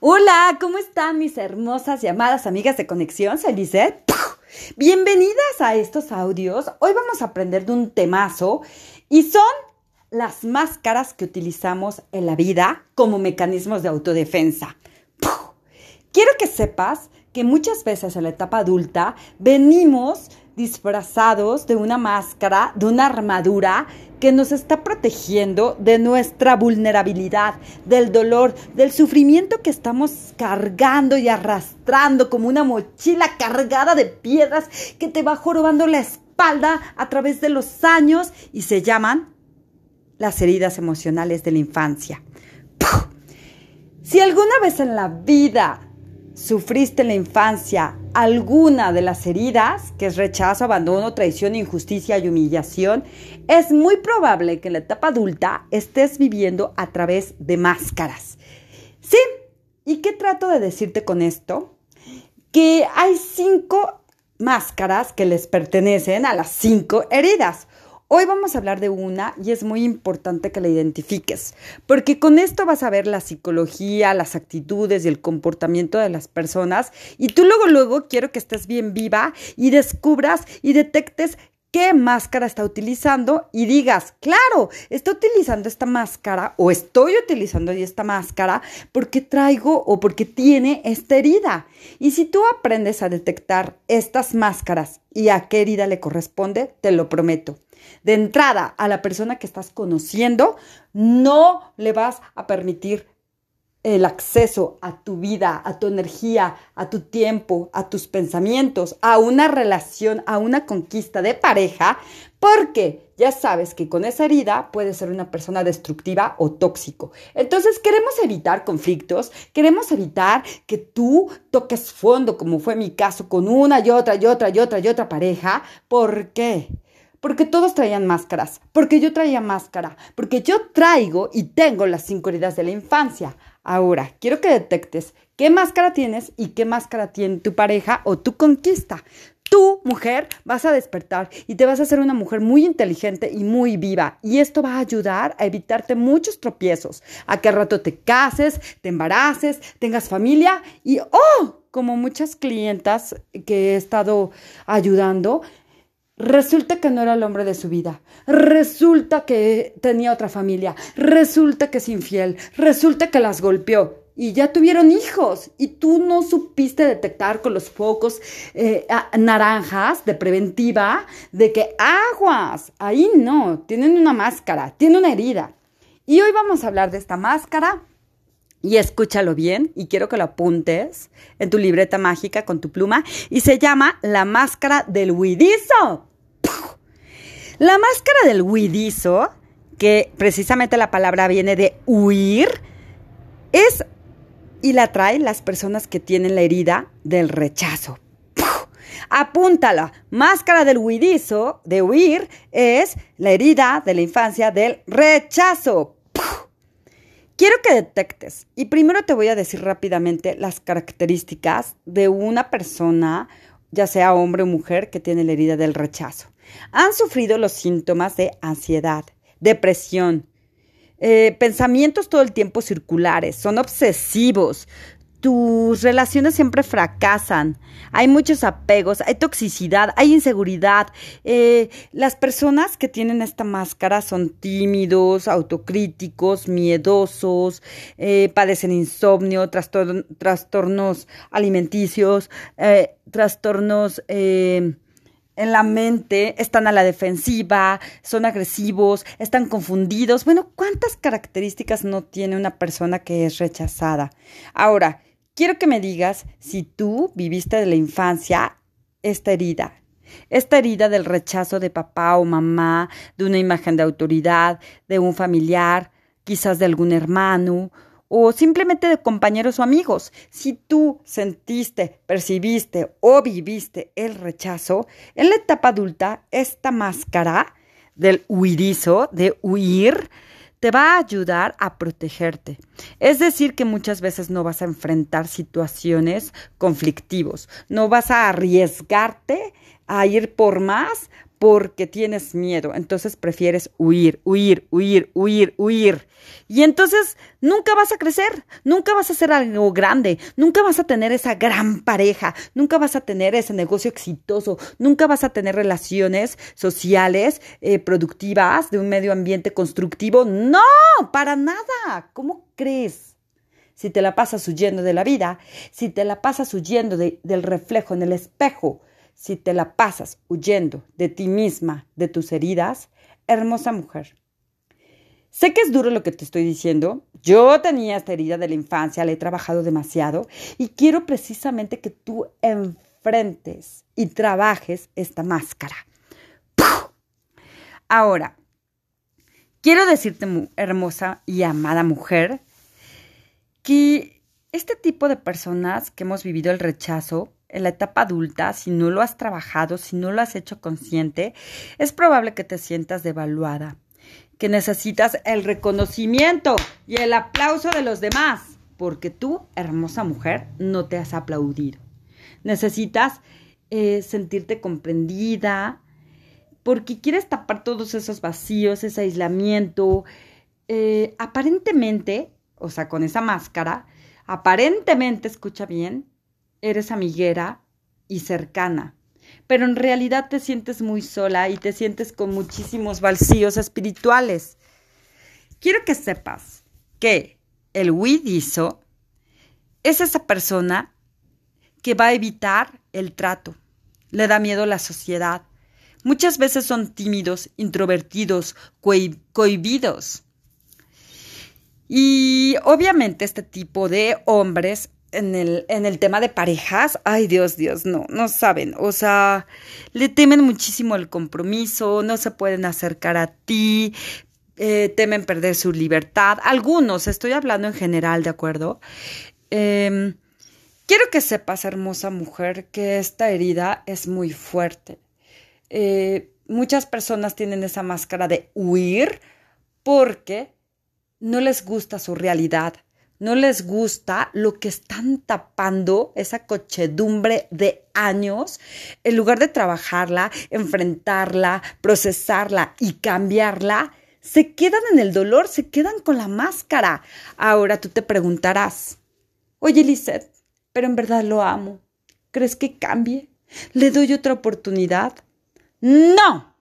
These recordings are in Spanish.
Hola, ¿cómo están mis hermosas y amadas amigas de conexión? Soy. Bienvenidas a estos audios. Hoy vamos a aprender de un temazo y son las máscaras que utilizamos en la vida como mecanismos de autodefensa. Quiero que sepas que muchas veces en la etapa adulta venimos disfrazados de una máscara, de una armadura que nos está protegiendo de nuestra vulnerabilidad, del dolor, del sufrimiento que estamos cargando y arrastrando como una mochila cargada de piedras que te va jorobando la espalda a través de los años y se llaman las heridas emocionales de la infancia. Si alguna vez en la vida sufriste en la infancia alguna de las heridas, que es rechazo, abandono, traición, injusticia y humillación, es muy probable que en la etapa adulta estés viviendo a través de máscaras. ¿Sí? ¿Y qué trato de decirte con esto? Que hay cinco máscaras que les pertenecen a las cinco heridas. Hoy vamos a hablar de una y es muy importante que la identifiques, porque con esto vas a ver la psicología, las actitudes y el comportamiento de las personas y tú luego, luego quiero que estés bien viva y descubras y detectes qué máscara está utilizando y digas, claro, estoy utilizando esta máscara o estoy utilizando esta máscara porque traigo o porque tiene esta herida. Y si tú aprendes a detectar estas máscaras y a qué herida le corresponde, te lo prometo. De entrada, a la persona que estás conociendo, no le vas a permitir el acceso a tu vida, a tu energía, a tu tiempo, a tus pensamientos, a una relación, a una conquista de pareja, porque ya sabes que con esa herida puede ser una persona destructiva o tóxico. Entonces queremos evitar conflictos, queremos evitar que tú toques fondo, como fue mi caso, con una y otra y otra y otra y otra pareja. ¿Por qué? Porque todos traían máscaras, porque yo traía máscara, porque yo traigo y tengo las cinco heridas de la infancia. Ahora, quiero que detectes qué máscara tienes y qué máscara tiene tu pareja o tu conquista. Tú, mujer, vas a despertar y te vas a hacer una mujer muy inteligente y muy viva. Y esto va a ayudar a evitarte muchos tropiezos, a que al rato te cases, te embaraces, tengas familia y, oh, como muchas clientas que he estado ayudando, Resulta que no era el hombre de su vida. Resulta que tenía otra familia. Resulta que es infiel. Resulta que las golpeó. Y ya tuvieron hijos. Y tú no supiste detectar con los focos eh, naranjas de preventiva de que aguas. Ahí no. Tienen una máscara. Tiene una herida. Y hoy vamos a hablar de esta máscara. Y escúchalo bien, y quiero que lo apuntes en tu libreta mágica con tu pluma, y se llama la máscara del huidizo. La máscara del huidizo, que precisamente la palabra viene de huir, es y la traen las personas que tienen la herida del rechazo. Apúntala. Máscara del huidizo, de huir, es la herida de la infancia del rechazo. Quiero que detectes, y primero te voy a decir rápidamente las características de una persona, ya sea hombre o mujer, que tiene la herida del rechazo. Han sufrido los síntomas de ansiedad, depresión, eh, pensamientos todo el tiempo circulares, son obsesivos, tus relaciones siempre fracasan, hay muchos apegos, hay toxicidad, hay inseguridad. Eh, las personas que tienen esta máscara son tímidos, autocríticos, miedosos, eh, padecen insomnio, trastornos alimenticios, trastornos en la mente, están a la defensiva, son agresivos, están confundidos. Bueno, ¿cuántas características no tiene una persona que es rechazada? Ahora, quiero que me digas si tú viviste de la infancia esta herida. Esta herida del rechazo de papá o mamá, de una imagen de autoridad, de un familiar, quizás de algún hermano, o simplemente de compañeros o amigos. Si tú sentiste, percibiste o viviste el rechazo, en la etapa adulta, esta máscara del huidizo, de huir, te va a ayudar a protegerte. Es decir, que muchas veces no vas a enfrentar situaciones conflictivos, no vas a arriesgarte a ir por más porque tienes miedo. Entonces prefieres huir, huir, huir, huir, huir. Y entonces nunca vas a crecer, nunca vas a hacer algo grande, nunca vas a tener esa gran pareja, nunca vas a tener ese negocio exitoso, nunca vas a tener relaciones sociales eh, productivas de un medio ambiente constructivo. No, para nada. ¿Cómo crees? Si te la pasas huyendo de la vida, si te la pasas huyendo del reflejo en el espejo, si te la pasas huyendo de ti misma, de tus heridas, hermosa mujer. Sé que es duro lo que te estoy diciendo. Yo tenía esta herida de la infancia, la he trabajado demasiado y quiero precisamente que tú enfrentes y trabajes esta máscara. Ahora, quiero decirte, hermosa y amada mujer, que este tipo de personas que hemos vivido el rechazo en la etapa adulta, si no lo has trabajado, si no lo has hecho consciente, es probable que te sientas devaluada, que necesitas el reconocimiento y el aplauso de los demás, porque tú, hermosa mujer, no te has aplaudido. Necesitas eh, sentirte comprendida, porque quieres tapar todos esos vacíos, ese aislamiento. Eh, aparentemente, o sea, con esa máscara, aparentemente, escucha bien, eres amiguera y cercana, pero en realidad te sientes muy sola y te sientes con muchísimos vacíos espirituales. Quiero que sepas que el huidizo es esa persona que va a evitar el trato, le da miedo a la sociedad. Muchas veces son tímidos, introvertidos, cohibidos. Y obviamente este tipo de hombres en el, en el tema de parejas, ay Dios, Dios, no, no saben, o sea, le temen muchísimo el compromiso, no se pueden acercar a ti, eh, temen perder su libertad, algunos, estoy hablando en general, ¿de acuerdo? Em, quiero que sepas, hermosa mujer, que esta herida es muy fuerte. Eh, muchas personas tienen esa máscara de huir porque no les gusta su realidad no les gusta lo que están tapando, esa cochedumbre de años, en lugar de trabajarla, enfrentarla, procesarla y cambiarla, se quedan en el dolor, se quedan con la máscara. Ahora tú te preguntarás, oye Lisette, pero en verdad lo amo. ¿Crees que cambie? ¿Le doy otra oportunidad? No.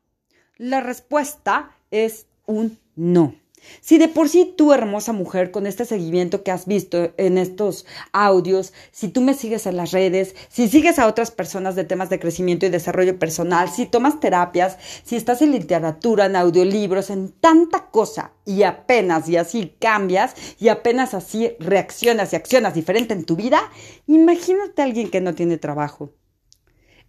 La respuesta es un no. Si de por sí tú, hermosa mujer, con este seguimiento que has visto en estos audios, si tú me sigues en las redes, si sigues a otras personas de temas de crecimiento y desarrollo personal, si tomas terapias, si estás en literatura, en audiolibros, en tanta cosa y apenas y así cambias y apenas así reaccionas y accionas diferente en tu vida, imagínate a alguien que no tiene trabajo.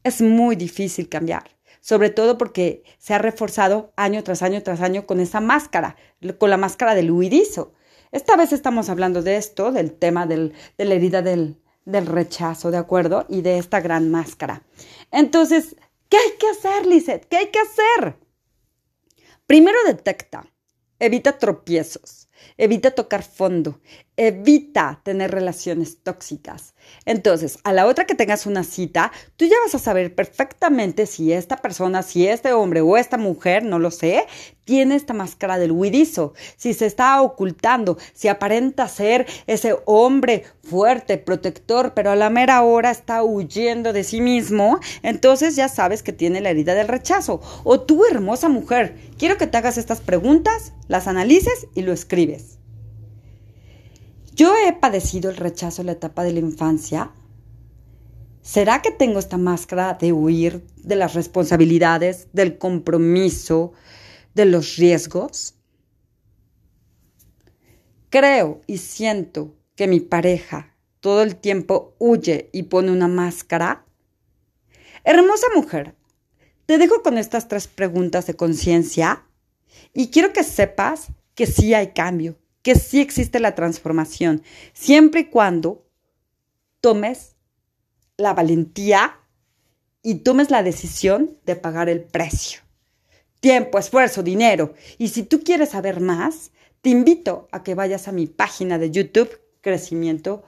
Es muy difícil cambiar sobre todo porque se ha reforzado año tras año tras año con esa máscara, con la máscara del huidizo. Esta vez estamos hablando de esto, del tema de la herida del, del rechazo, ¿de acuerdo? Y de esta gran máscara. Entonces, ¿qué hay que hacer, Lizeth? ¿Qué hay que hacer? Primero detecta, evita tropiezos, evita tocar fondo, evita tener relaciones tóxicas. Entonces, a la otra que tengas una cita, tú ya vas a saber perfectamente si esta persona, si este hombre o esta mujer, no lo sé, tiene esta máscara del huidizo, si se está ocultando, si aparenta ser ese hombre fuerte, protector, pero a la mera hora está huyendo de sí mismo, entonces ya sabes que tiene la herida del rechazo. O tú, hermosa mujer, quiero que te hagas estas preguntas, las analices y lo ¿Yo he padecido el rechazo en la etapa de la infancia? ¿Será que tengo esta máscara de huir de las responsabilidades, del compromiso, de los riesgos? Creo y siento que mi pareja todo el tiempo huye y pone una máscara. Hermosa mujer, te dejo con estas tres preguntas de conciencia y quiero que sepas que sí hay cambio, que sí existe la transformación, siempre y cuando tomes la valentía y tomes la decisión de pagar el precio. Tiempo, esfuerzo, dinero. Y si tú quieres saber más, te invito a que vayas a mi página de YouTube crecimiento.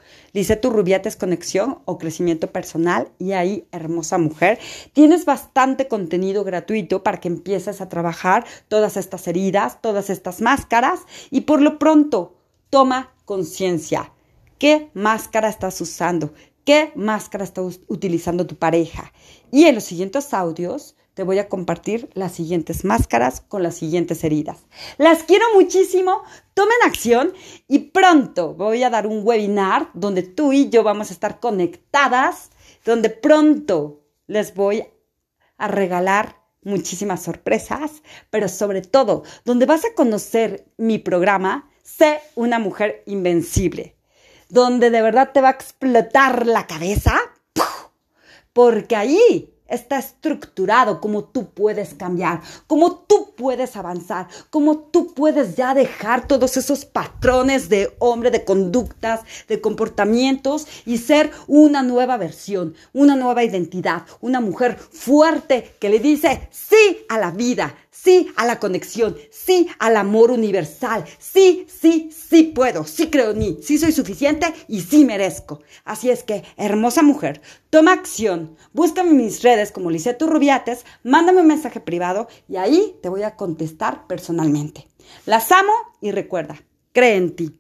tu Rubiates Conexión o Crecimiento Personal. Y ahí, hermosa mujer, tienes bastante contenido gratuito para que empieces a trabajar todas estas heridas, todas estas máscaras. Y por lo pronto, toma conciencia. ¿Qué máscara estás usando? ¿Qué máscara está utilizando tu pareja? Y en los siguientes audios te voy a compartir las siguientes máscaras con las siguientes heridas. Las quiero muchísimo, tomen acción y pronto voy a dar un webinar donde tú y yo vamos a estar conectadas, donde pronto les voy a regalar muchísimas sorpresas, pero sobre todo donde vas a conocer mi programa, Sé una mujer invencible, donde de verdad te va a explotar la cabeza, porque ahí está estructurado como tú puedes cambiar, como tú puedes avanzar, como tú puedes ya dejar todos esos patrones de hombre, de conductas, de comportamientos y ser una nueva versión, una nueva identidad, una mujer fuerte que le dice sí a la vida, sí a la conexión, sí al amor universal, sí, sí, sí puedo, sí creo en mí, sí soy suficiente y sí merezco. Así es que, hermosa mujer, toma acción, búscame en mis redes como Liceto Rubiates, mándame un mensaje privado y ahí te voy a contestar personalmente. Las amo y recuerda, cree en ti.